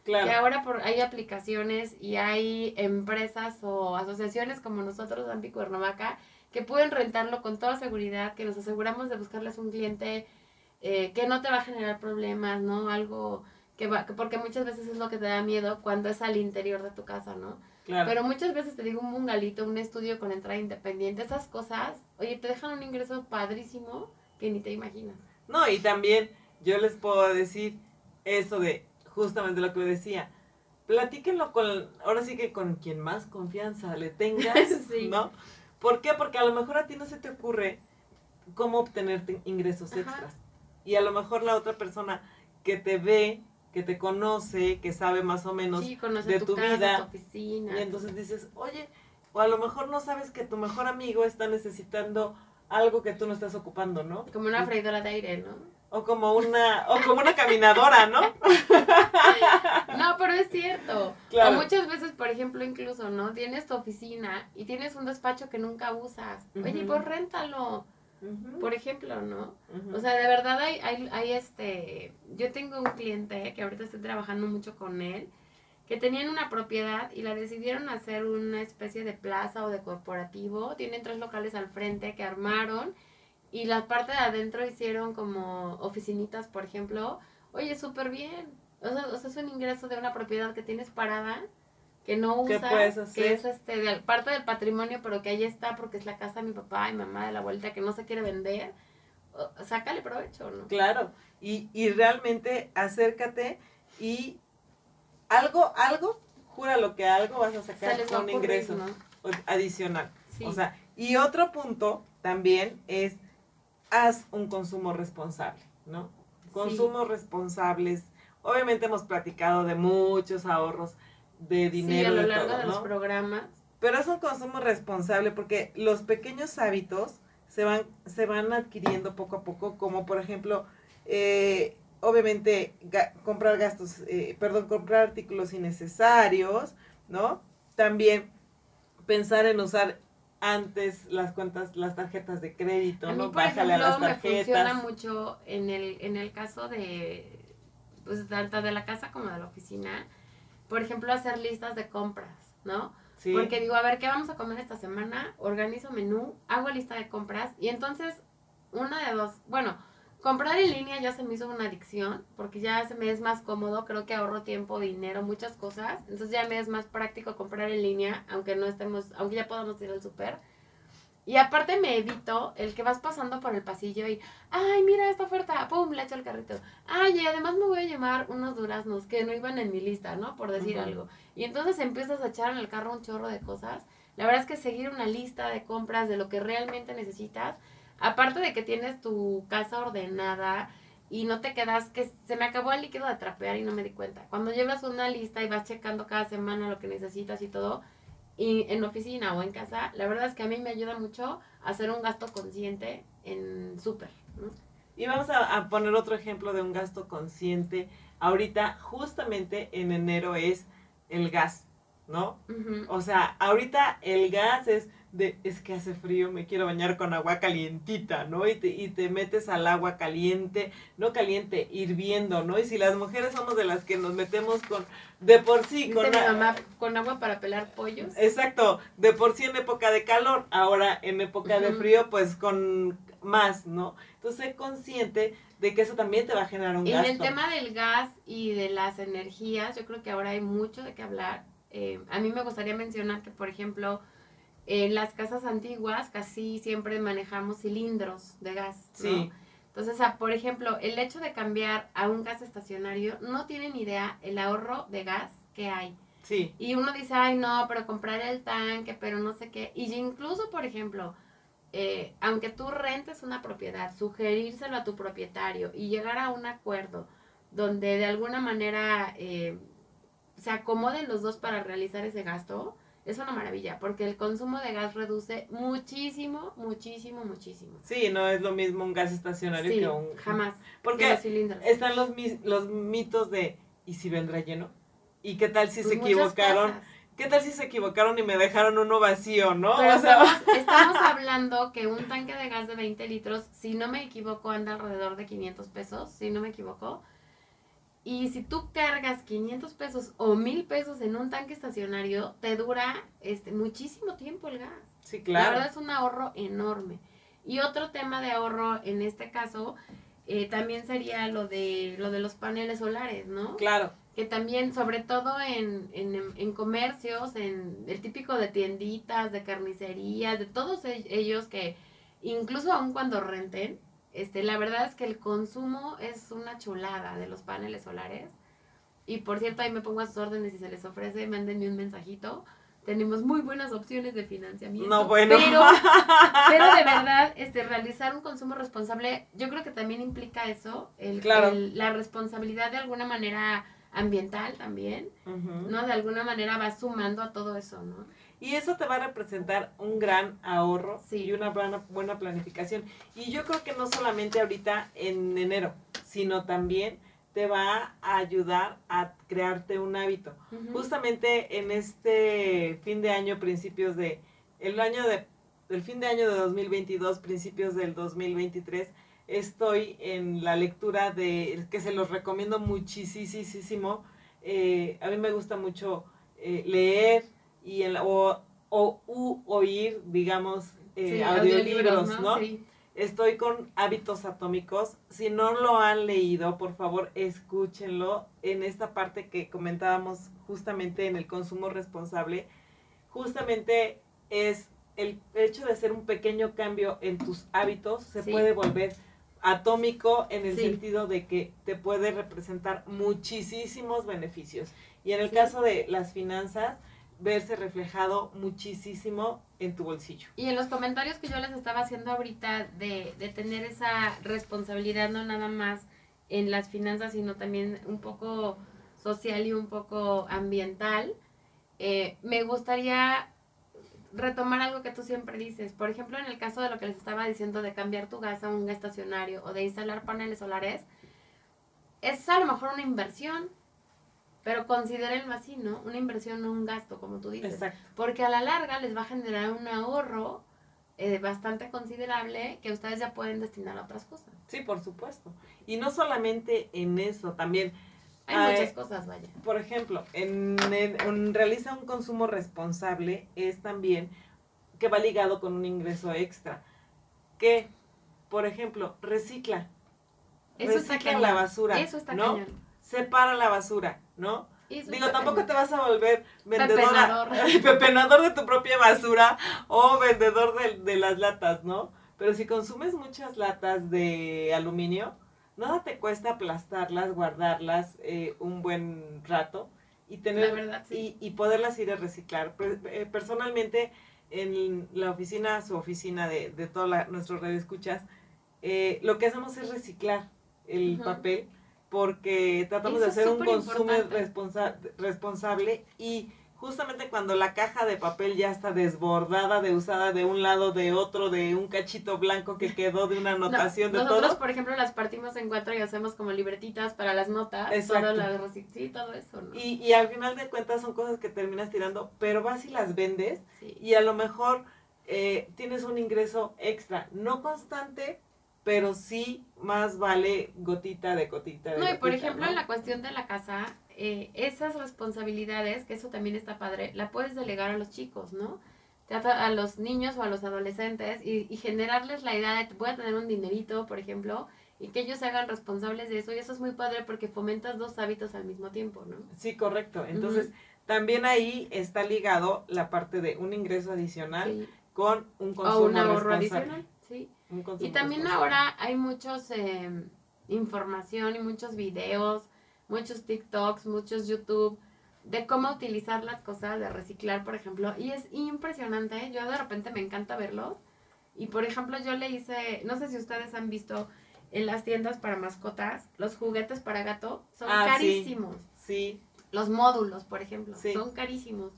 Que Claro. ahora por, hay aplicaciones y hay empresas o asociaciones como nosotros, Ampi Cuernavaca, que pueden rentarlo con toda seguridad, que nos aseguramos de buscarles un cliente eh, que no te va a generar problemas, ¿no? Algo que va, que- porque muchas veces es lo que te da miedo cuando es al interior de tu casa, ¿no? Claro. Pero muchas veces te digo un bungalito, un estudio con entrada independiente, esas cosas, oye, te dejan un ingreso padrísimo que ni te imaginas. No, y también yo les puedo decir eso de justamente lo que decía. Platíquenlo con, ahora sí que con quien más confianza le tengas, Sí. ¿no? ¿Por qué? Porque a lo mejor a ti no se te ocurre cómo obtener te- ingresos Ajá. extras. Y a lo mejor la otra persona que te ve, que te conoce, que sabe más o menos, Sí, de tu, tu casa, vida, tu oficina. y entonces dices, oye, o a lo mejor no sabes que tu mejor amigo está necesitando algo que tú no estás ocupando, ¿no? Como una freidora de aire, ¿no? O como una, o como una caminadora, ¿no? No, pero es cierto. Claro. O muchas veces, por ejemplo, incluso, ¿no? Tienes tu oficina y tienes un despacho que nunca usas. Oye, pues réntalo, Por ejemplo, ¿no? O sea, de verdad hay, hay, hay este... Yo tengo un cliente que ahorita estoy trabajando mucho con él, que tenían una propiedad y la decidieron hacer una especie de plaza o de corporativo. Tienen tres locales al frente que armaron y la parte de adentro hicieron como oficinitas, por ejemplo. Oye, súper bien. O sea, o sea, es un ingreso de una propiedad que tienes parada, que no ¿Qué usas, puedes que es este, de- parte del patrimonio, pero que ahí está porque es la casa de mi papá y mamá de la abuelita que no se quiere vender. Sácale provecho, ¿no? Claro, y, y realmente acércate y algo, algo, júralo que algo vas a sacar con ocurrir, ingreso ¿no? adicional. Sí. O sea, y otro punto también es, haz un consumo responsable, ¿no? Consumos responsables. Obviamente hemos platicado de muchos ahorros de dinero, sí, a lo de largo todo, de ¿no? los programas. Pero es un consumo responsable porque los pequeños hábitos se van, se van adquiriendo poco a poco, como por ejemplo, eh, obviamente ga- comprar gastos, eh, perdón, comprar artículos innecesarios, ¿no? También pensar en usar antes las cuentas, las tarjetas de crédito, A mí, ¿no? por Bájale a las me funciona tarjetas. mucho en el, en el caso de, pues, tanto de la casa como de la oficina. Por ejemplo, hacer listas de compras, ¿no? Sí, Porque digo, a ver, ¿qué vamos a comer esta semana? Organizo menú, hago lista de compras y entonces, una de dos, bueno, comprar en línea ya se me hizo una adicción porque ya se me es más cómodo, creo que ahorro tiempo, dinero, muchas cosas, entonces ya me es más práctico comprar en línea, aunque no estemos, aunque ya podamos ir al súper. Y aparte me evito el que vas pasando por el pasillo y, ay, mira esta oferta, pum, le echo el carrito. Ay, y además me voy a llevar unos duraznos que no iban en mi lista, ¿no? Por decir algo. Y entonces empiezas a echar en el carro un chorro de cosas. La verdad es que seguir una lista de compras de lo que realmente necesitas, aparte de que tienes tu casa ordenada y no te quedas que se me acabó el líquido de trapear y no me di cuenta. Cuando llevas una lista y vas checando cada semana lo que necesitas y todo, y en oficina o en casa, la verdad es que a mí me ayuda mucho hacer un gasto consciente en súper, ¿no? Y vamos a, a poner otro ejemplo de un gasto consciente. Ahorita, justamente en enero es el gas, ¿no? O sea, ahorita el gas es de es que hace frío, me quiero bañar con agua calientita, ¿no? Y te, y te metes al agua caliente, no caliente, hirviendo, ¿no? Y si las mujeres somos de las que nos metemos con, de por sí, con, mi mamá, con agua para pelar pollos. Exacto, de por sí en época de calor, ahora en época de frío, pues con más, ¿no? Entonces, sé consciente de que eso también te va a generar un En gasto. el tema del gas y de las energías, yo creo que ahora hay mucho de qué hablar. Eh, a mí me gustaría mencionar que, por ejemplo, en las casas antiguas casi siempre manejamos cilindros de gas. ¿no? Sí. Entonces, ah, por ejemplo, el hecho de cambiar a un gas estacionario, no tienen idea el ahorro de gas que hay. Sí, Y uno dice, ay, no, pero comprar el tanque, pero no sé qué. Y incluso, por ejemplo, eh, aunque tú rentes una propiedad, sugerírselo a tu propietario y llegar a un acuerdo donde de alguna manera eh, se acomoden los dos para realizar ese gasto, es una maravilla, porque el consumo de gas reduce muchísimo, muchísimo, muchísimo. sí, no es lo mismo un gas estacionario Sí, que un... jamás. que Porque los cilindros. están los, los mitos de, ¿y si vendrá lleno? ¿Y qué tal si Pues se equivocaron? cosas. ¿Qué tal si se equivocaron y me dejaron uno vacío, no? Pero o sea, estamos, estamos hablando que un tanque de gas de 20 litros, si no me equivoco, anda alrededor de 500 pesos, si no me equivoco. Y si tú cargas 500 pesos o 1000 pesos en un tanque estacionario, te dura este, muchísimo tiempo el gas. sí, La claro. verdad es un ahorro enorme. Y otro tema de ahorro en este caso eh, también sería lo de, lo de los paneles solares, ¿no? Claro, que también, sobre todo en, en, en comercios, en el típico de tienditas, de carnicerías, de todos e- ellos que incluso aun cuando renten, este, la verdad es que el consumo es una chulada de los paneles solares. Y por cierto, ahí me pongo a sus órdenes si se les ofrece, mándenme un mensajito. Tenemos muy buenas opciones de financiamiento. no, bueno. Pero, pero de verdad, este, realizar un consumo responsable, yo creo que también implica eso, el, Claro. el- la responsabilidad de alguna manera ambiental también. ¿no? De alguna manera va sumando a todo eso, ¿no? Y eso te va a representar un gran ahorro Sí. y una buena, buena planificación. Y yo creo que no solamente ahorita en enero, sino también te va a ayudar a crearte un hábito. Justamente en este fin de año, principios de, el año de, el fin de año de 2022, principios del 2023, estoy en la lectura de, que se los recomiendo muchísimo. Eh, a mí me gusta mucho eh, leer y en la- o, o u oír, digamos, eh, Sí, audiolibros, ¿no? Sí. Estoy con Hábitos Atómicos. Si no lo han leído, por favor, escúchenlo en esta parte que comentábamos justamente en el consumo responsable. Justamente es el hecho de hacer un pequeño cambio en tus hábitos se Sí. puede volver atómico en el Sí. sentido de que te puede representar muchísimos beneficios. Y en el Sí. caso de las finanzas, verse reflejado muchísimo en tu bolsillo. Y en los comentarios que yo les estaba haciendo ahorita de, de tener esa responsabilidad no nada más en las finanzas, sino también un poco social y un poco ambiental, eh, me gustaría retomar algo que tú siempre dices. Por ejemplo, en el caso de lo que les estaba diciendo de cambiar tu gas a un gas estacionario o de instalar paneles solares, es a lo mejor una inversión, pero considérenlo así, ¿no? Una inversión, no un gasto, como tú dices. Exacto. Porque a la larga les va a generar un ahorro eh, bastante considerable que ustedes ya pueden destinar a otras cosas. Sí, por supuesto. Y no solamente en eso, también, Hay Ay. muchas cosas, vaya. por ejemplo, en, en- en realiza un consumo responsable es también que va ligado con un ingreso extra. Que, por ejemplo, recicla. Eso está recicla cañón. la basura. Eso está ¿no? cañón. Separa la basura, ¿no? Digo, tampoco te vas a volver vendedora, Pepenador. pepenador de tu propia basura o vendedor de, de las latas, ¿no? Pero si consumes muchas latas de aluminio, nada te cuesta aplastarlas, guardarlas eh, un buen rato y tener verdad, sí. y, y poderlas ir a reciclar. Eh, personalmente, en la oficina, su oficina de, de toda la, nuestro red escuchas, eh, lo que hacemos es reciclar el papel porque tratamos Eso de hacer un consumo responsa- responsable y justamente cuando la caja de papel ya está desbordada, de usada de un lado, de otro, de un cachito blanco que quedó de una No, anotación de nosotros, todo. por ejemplo, las partimos en cuatro y hacemos como libretitas para las notas. Exacto. Todo sí, todo eso, ¿no? Y, y al final de cuentas son cosas que terminas tirando, pero vas y las vendes Sí. y a lo mejor eh, tienes un ingreso extra, no constante, pero sí más vale gotita de gotita de No, y por ejemplo, ¿no? en la cuestión de la casa, eh, esas responsabilidades, que eso también está padre, la puedes delegar a los chicos, ¿no? A los niños o a los adolescentes y, y generarles la idea de voy a tener un dinerito, por ejemplo, y que ellos se hagan responsables de eso. Y eso es muy padre porque fomentas dos hábitos al mismo tiempo, ¿no? Sí, correcto. Entonces, también ahí está ligado la parte de un ingreso adicional Sí. con un consumo O un ahorro responsable. adicional, sí. Y también ahora hay muchos eh, información y muchos videos, muchos TikToks, muchos YouTube de cómo utilizar las cosas, de reciclar, por ejemplo. Y es impresionante, yo de repente me encanta verlos. Y por ejemplo, yo le hice, no sé si ustedes han visto en las tiendas para mascotas, los juguetes para gato son Ah, sí. carísimos. Sí, Los módulos, por ejemplo, Sí. son carísimos.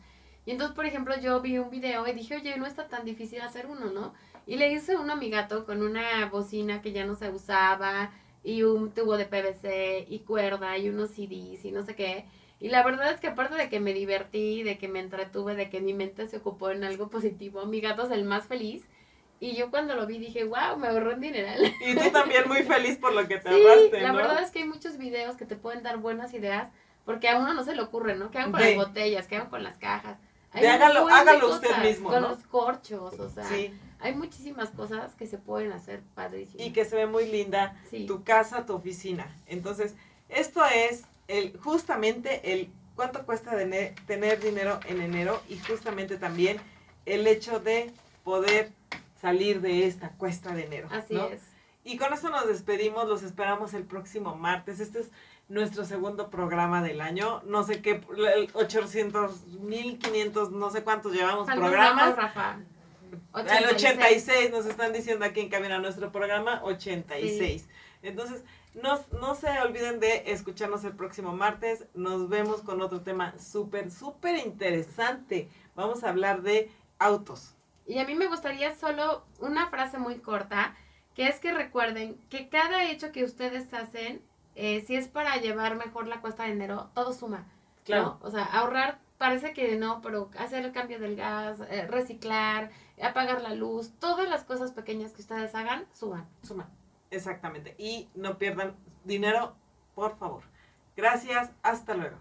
Y entonces, por ejemplo, yo vi un video y dije, oye, no está tan difícil hacer uno, ¿no? Y le hice uno a mi gato con una bocina que ya no se usaba y un tubo de PVC y cuerda y unos CDs y no sé qué. Y la verdad es que aparte de que me divertí, de que me entretuve, de que mi mente se ocupó en algo positivo, mi gato es el más feliz. Y yo cuando lo vi dije, wow, me ahorró un dineral. y tú también muy feliz por lo que te Sí, ahorraste, la ¿no? verdad es que hay muchos videos que te pueden dar buenas ideas, porque a uno no se le ocurre, ¿no? ¿Qué hago con las botellas? ¿Qué hago con las cajas? De hágalo- hágalo usted mismo, Con ¿no? los corchos, o sea, Sí, hay muchísimas cosas que se pueden hacer padrísimas. Y que se ve muy linda sí. tu casa, tu oficina. Entonces, esto es el justamente el cuánto cuesta tener, tener dinero en enero y justamente también el hecho de poder salir de esta cuesta de enero. Así ¿no? es. Y con eso nos despedimos, los esperamos el próximo martes. Este es nuestro segundo programa del año. No sé qué, 800, 1500, no sé cuántos llevamos Falta programas. Rafa. 86. 86 nos están diciendo aquí en Camino a nuestro programa, 86. Sí. Entonces, no, no se olviden de escucharnos el próximo martes. Nos vemos con otro tema súper, súper interesante. Vamos a hablar de autos. Y a mí me gustaría solo una frase muy corta, que es que recuerden que cada hecho que ustedes hacen, eh, si es para llevar mejor la cuesta de dinero, todo suma. Claro. O sea, ahorrar parece que no, pero hacer el cambio del gas, eh, reciclar, apagar la luz, todas las cosas pequeñas que ustedes hagan, suban. Suma. Exactamente. Y no pierdan dinero, por favor. Gracias. Hasta luego.